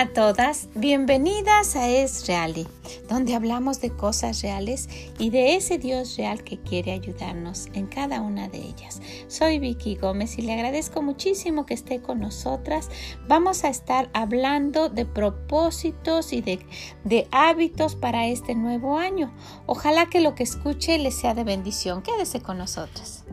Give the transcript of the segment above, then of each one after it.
A todas, bienvenidas a Es Reali, donde hablamos de cosas reales y de ese Dios real que quiere ayudarnos en cada una de ellas. Soy Vicky Gómez y le agradezco muchísimo que esté con nosotras. Vamos a estar hablando de propósitos y de, de hábitos para este nuevo año. Ojalá que lo que escuche le sea de bendición. Quédese con nosotras.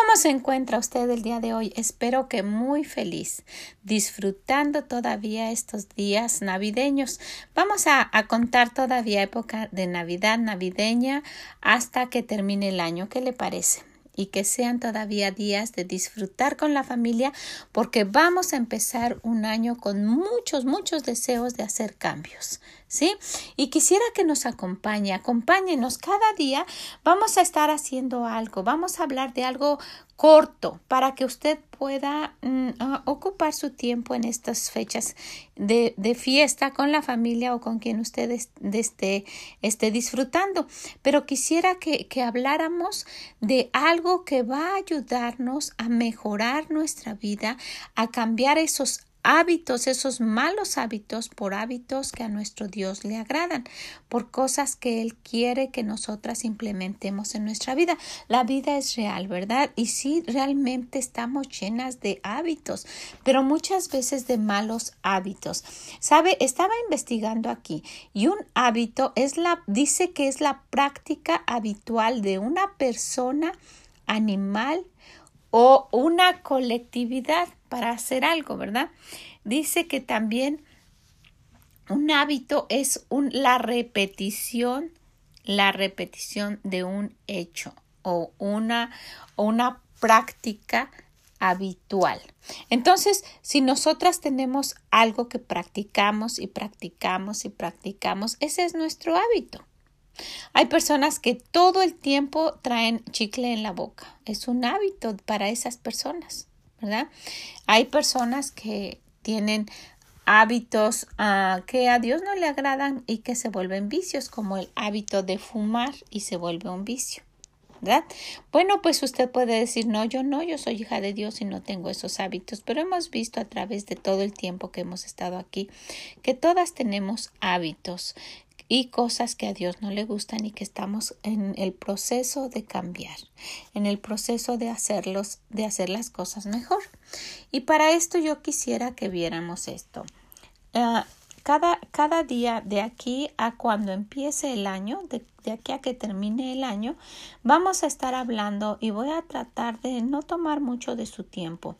¿Cómo se encuentra usted el día de hoy? Espero que muy feliz, disfrutando todavía estos días navideños. Vamos a, contar todavía época de Navidad navideña hasta que termine el año. ¿Qué le parece? y que sean todavía días de disfrutar con la familia porque vamos a empezar un año con muchos, muchos deseos de hacer cambios. ¿Sí? Y quisiera que nos acompañe, acompáñenos cada día. Vamos a estar haciendo algo, vamos a hablar de algo corto para que usted pueda mm, ocupar su tiempo en estas fechas de, fiesta con la familia o con quien usted esté, esté disfrutando. Pero quisiera que, que habláramos de algo que va a ayudarnos a mejorar nuestra vida, a cambiar esos hábitos, esos malos hábitos por hábitos que a nuestro Dios le agradan, por cosas que Él quiere que nosotras implementemos en nuestra vida. La vida es real, ¿verdad? Y sí, realmente estamos llenas de hábitos, pero muchas veces de malos hábitos. ¿Sabe? Estaba investigando aquí y un hábito es la, dice que es la práctica habitual de una persona, animal o una colectividad para hacer algo, ¿verdad? Dice que también un hábito es un, la repetición, la repetición de un hecho o una, una práctica habitual. Entonces, si nosotras tenemos algo que practicamos y practicamos y practicamos, ese es nuestro hábito. Hay personas que todo el tiempo traen chicle en la boca. Es un hábito para esas personas, ¿verdad? Hay personas que tienen hábitos ah, que a Dios no le agradan y que se vuelven vicios, como el hábito de fumar y se vuelve un vicio. ¿verdad? Bueno, pues usted puede decir, no, yo no, yo soy hija de Dios y no tengo esos hábitos, pero hemos visto a través de todo el tiempo que hemos estado aquí que todas tenemos hábitos y cosas que a Dios no le gustan y que estamos en el proceso de cambiar, en el proceso de hacerlos, de hacer las cosas mejor. Y para esto yo quisiera que viéramos esto. Ah, cada, cada, día de aquí a cuando empiece el año, de, de, aquí a que termine el año, vamos a estar hablando y voy a tratar de no tomar mucho de su tiempo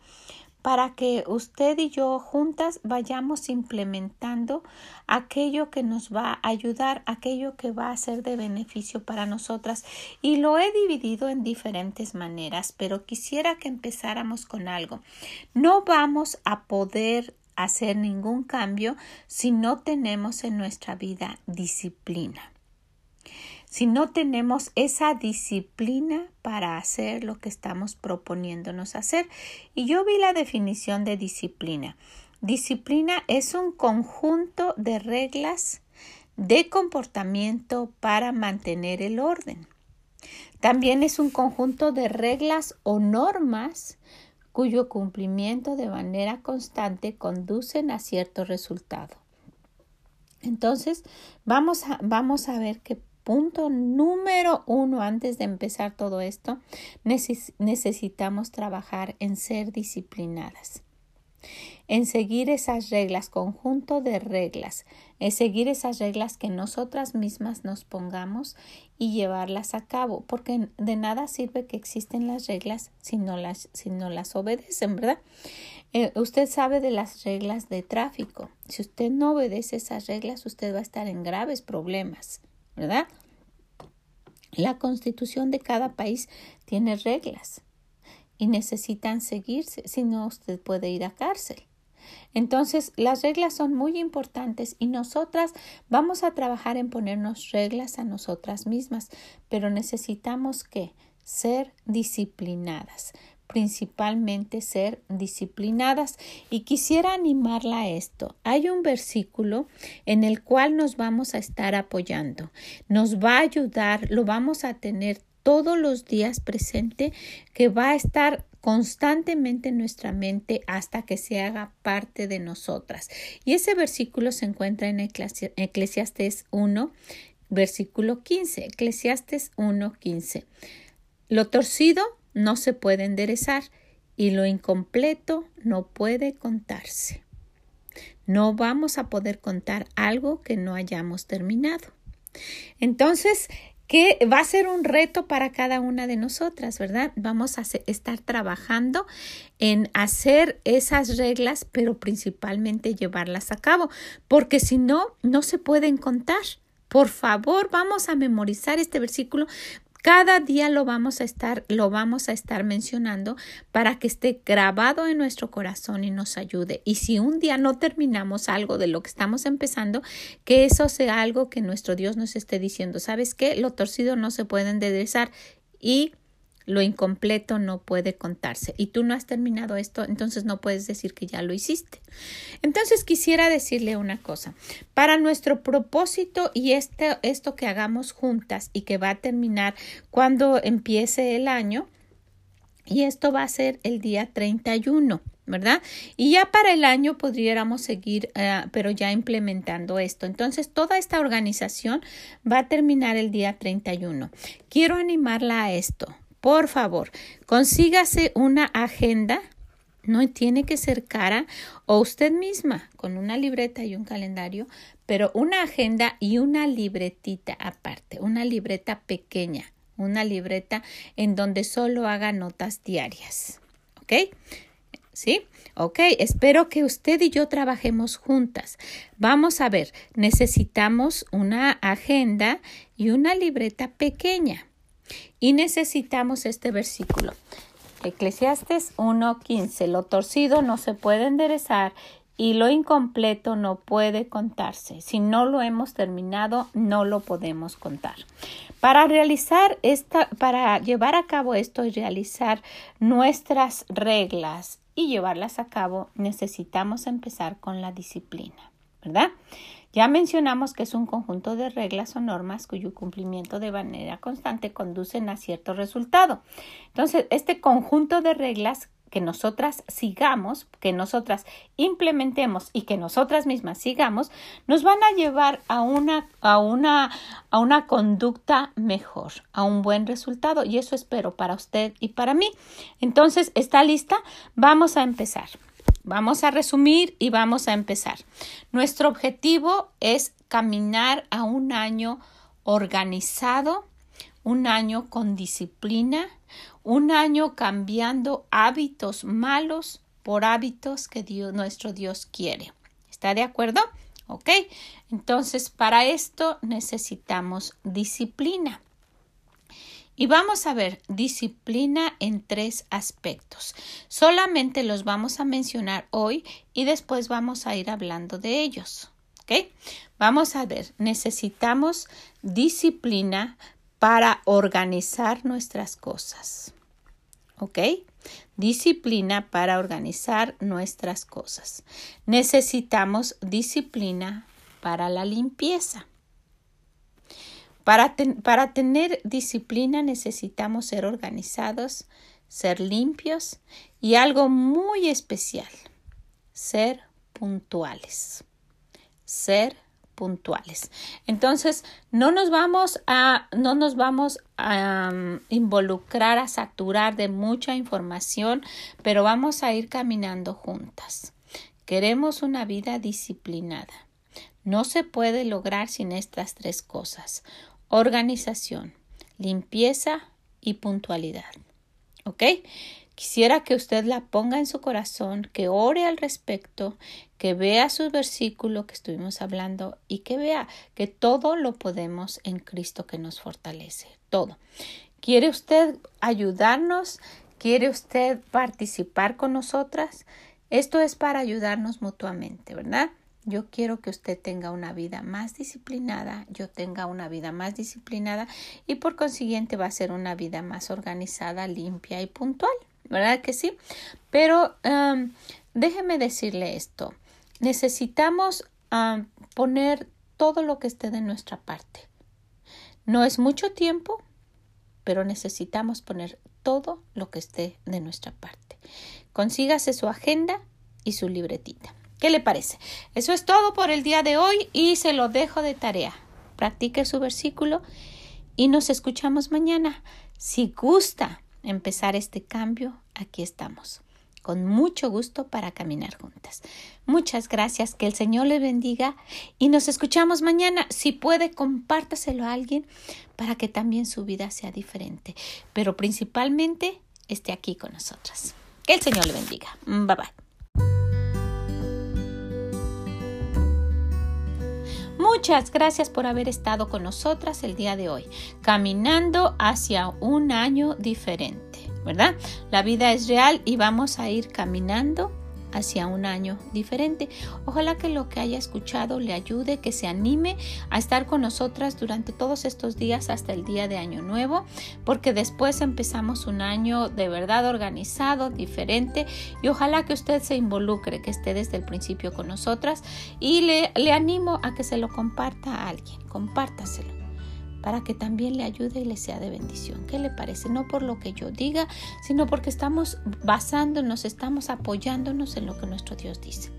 para que usted y yo juntas vayamos implementando aquello que nos va a ayudar, aquello que va a ser de beneficio para nosotras. Y lo he dividido en diferentes maneras, pero quisiera que empezáramos con algo. No vamos a poder hacer ningún cambio si no tenemos en nuestra vida disciplina si no tenemos esa disciplina para hacer lo que estamos proponiéndonos hacer. Y yo vi la definición de disciplina. Disciplina es un conjunto de reglas de comportamiento para mantener el orden. También es un conjunto de reglas o normas cuyo cumplimiento de manera constante conducen a cierto resultado. Entonces, vamos a, vamos a ver qué punto número uno antes de empezar todo esto, necesitamos trabajar en ser disciplinadas, en seguir esas reglas, conjunto de reglas, en seguir esas reglas que nosotras mismas nos pongamos y llevarlas a cabo, porque de nada sirve que existen las reglas si no las, si no las obedecen, ¿verdad? Eh, usted sabe de las reglas de tráfico. Si usted no obedece esas reglas, usted va a estar en graves problemas. ¿Verdad? La constitución de cada país tiene reglas y necesitan seguirse, si no usted puede ir a cárcel. Entonces, las reglas son muy importantes y nosotras vamos a trabajar en ponernos reglas a nosotras mismas, pero necesitamos que ser disciplinadas principalmente ser disciplinadas. Y quisiera animarla a esto. Hay un versículo en el cual nos vamos a estar apoyando. Nos va a ayudar, lo vamos a tener todos los días presente, que va a estar constantemente en nuestra mente hasta que se haga parte de nosotras. Y ese versículo se encuentra en Eclesiastes 1, versículo 15. Eclesiastes 1, 15. Lo torcido no se puede enderezar y lo incompleto no puede contarse. No vamos a poder contar algo que no hayamos terminado. Entonces, que va a ser un reto para cada una de nosotras, ¿verdad? Vamos a estar trabajando en hacer esas reglas, pero principalmente llevarlas a cabo, porque si no, no se pueden contar. Por favor, vamos a memorizar este versículo cada día lo vamos a estar, lo vamos a estar mencionando para que esté grabado en nuestro corazón y nos ayude. Y si un día no terminamos algo de lo que estamos empezando, que eso sea algo que nuestro Dios nos esté diciendo. ¿Sabes qué? Lo torcido no se puede enderezar y lo incompleto no puede contarse. Y tú no has terminado esto, entonces no puedes decir que ya lo hiciste. Entonces quisiera decirle una cosa. Para nuestro propósito y este, esto que hagamos juntas y que va a terminar cuando empiece el año, y esto va a ser el día 31. ¿verdad? Y ya para el año podríamos seguir, eh, pero ya implementando esto. Entonces, toda esta organización va a terminar el día 31. Quiero animarla a esto. Por favor, consígase una agenda. No tiene que ser cara o usted misma con una libreta y un calendario, pero una agenda y una libretita aparte, una libreta pequeña, una libreta en donde solo haga notas diarias. ¿Ok? ¿Sí? Ok, espero que usted y yo trabajemos juntas. Vamos a ver, necesitamos una agenda y una libreta pequeña. Y necesitamos este versículo. Eclesiastes 1:15. Lo torcido no se puede enderezar y lo incompleto no puede contarse. Si no lo hemos terminado, no lo podemos contar. Para realizar esta, para llevar a cabo esto y realizar nuestras reglas y llevarlas a cabo, necesitamos empezar con la disciplina, ¿verdad? Ya mencionamos que es un conjunto de reglas o normas cuyo cumplimiento de manera constante conducen a cierto resultado. Entonces, este conjunto de reglas que nosotras sigamos, que nosotras implementemos y que nosotras mismas sigamos, nos van a llevar a una, a una, a una conducta mejor, a un buen resultado. Y eso espero para usted y para mí. Entonces, ¿está lista? Vamos a empezar. Vamos a resumir y vamos a empezar. Nuestro objetivo es caminar a un año organizado, un año con disciplina, un año cambiando hábitos malos por hábitos que nuestro Dios quiere. ¿Está de acuerdo? Ok. Entonces, para esto necesitamos disciplina. Y vamos a ver disciplina en tres aspectos. Solamente los vamos a mencionar hoy y después vamos a ir hablando de ellos. ¿Ok? Vamos a ver, necesitamos disciplina para organizar nuestras cosas. ¿Ok? Disciplina para organizar nuestras cosas. Necesitamos disciplina para la limpieza. Para, tener disciplina necesitamos ser organizados, ser limpios y algo muy especial, ser puntuales. Ser puntuales. Entonces, no nos vamos a, no nos vamos a um, involucrar, a saturar de mucha información, pero vamos a ir caminando juntas. Queremos una vida disciplinada. No se puede lograr sin estas tres cosas organización, limpieza y puntualidad. ¿Ok? Quisiera que usted la ponga en su corazón, que ore al respecto, que vea su versículo que estuvimos hablando y que vea que todo lo podemos en Cristo que nos fortalece. Todo. ¿Quiere usted ayudarnos? ¿Quiere usted participar con nosotras? Esto es para ayudarnos mutuamente, ¿verdad? Yo quiero que usted tenga una vida más disciplinada, yo tenga una vida más disciplinada y por consiguiente va a ser una vida más organizada, limpia y puntual, ¿verdad que sí? Pero um, déjeme decirle esto, necesitamos poner todo lo que esté de nuestra parte. No es mucho tiempo, pero necesitamos poner todo lo que esté de nuestra parte. Consígase su agenda y su libretita. ¿Qué le parece? Eso es todo por el día de hoy y se lo dejo de tarea. Practique su versículo y nos escuchamos mañana. Si gusta empezar este cambio, aquí estamos con mucho gusto para caminar juntas. Muchas gracias, que el Señor le bendiga y nos escuchamos mañana. Si puede, compártaselo a alguien para que también su vida sea diferente, pero principalmente esté aquí con nosotras. Que el Señor le bendiga. Bye bye. Muchas gracias por haber estado con nosotras el día de hoy, caminando hacia un año diferente. ¿verdad? La vida es real y vamos a ir caminando hacia un año diferente. Ojalá que lo que haya escuchado le ayude, que se anime a estar con nosotras durante todos estos días hasta el día de Año Nuevo, porque después empezamos un año de verdad organizado, diferente, y ojalá que usted se involucre, que esté desde el principio con nosotras, y le, le animo a que se lo comparta a alguien, compártaselo para que también le ayude y le sea de bendición. ¿Qué le parece? No por lo que yo diga, sino porque estamos basándonos, estamos apoyándonos en lo que nuestro Dios dice.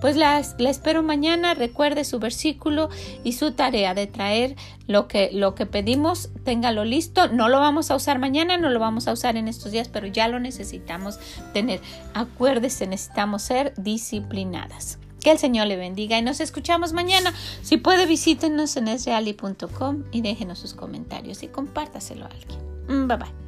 Pues la, espero mañana. Recuerde su versículo y su tarea de traer lo que, lo que pedimos. Téngalo listo. No lo vamos a usar mañana, no lo vamos a usar en estos días, pero ya lo necesitamos tener. Acuérdese, necesitamos ser disciplinadas. Que el Señor le bendiga y nos escuchamos mañana. Si puede, visítenos en esreali.com y déjenos sus comentarios y compártaselo a alguien. Bye bye.